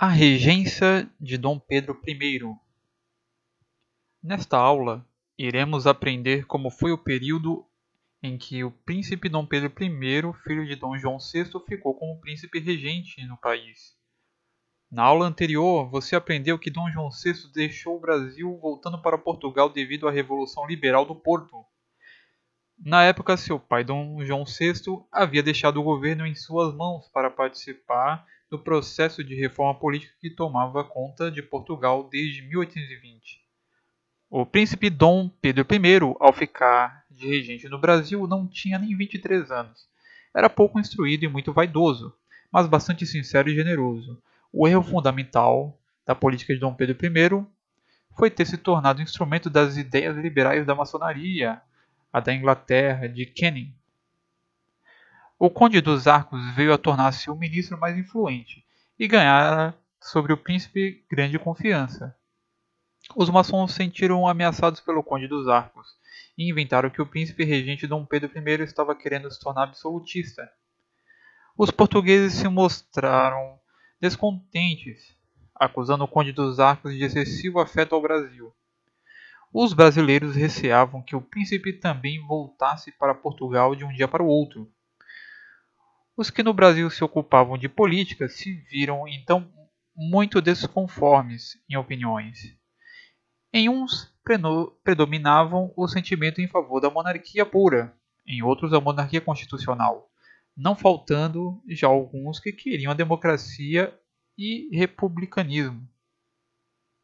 A regência de Dom Pedro I Nesta aula, iremos aprender como foi o período em que o príncipe Dom Pedro I, filho de Dom João VI, ficou como príncipe regente no país. Na aula anterior, você aprendeu que Dom João VI deixou o Brasil voltando para Portugal devido à Revolução Liberal do Porto. Na época, seu pai, Dom João VI, havia deixado o governo em suas mãos para participar do processo de reforma política que tomava conta de Portugal desde 1820. O príncipe Dom Pedro I, ao ficar de regente no Brasil, não tinha nem 23 anos. Era pouco instruído e muito vaidoso, mas bastante sincero e generoso. O erro fundamental da política de Dom Pedro I foi ter se tornado instrumento das ideias liberais da maçonaria, a da Inglaterra, de Canning, o Conde dos Arcos veio a tornar-se o ministro mais influente e ganhara sobre o príncipe grande confiança. Os maçons sentiram ameaçados pelo Conde dos Arcos e inventaram que o príncipe regente Dom Pedro I estava querendo se tornar absolutista. Os portugueses se mostraram descontentes, acusando o Conde dos Arcos de excessivo afeto ao Brasil. Os brasileiros receavam que o príncipe também voltasse para Portugal de um dia para o outro os que no Brasil se ocupavam de política se viram então muito desconformes em opiniões. Em uns predominavam o sentimento em favor da monarquia pura, em outros a monarquia constitucional, não faltando já alguns que queriam a democracia e republicanismo.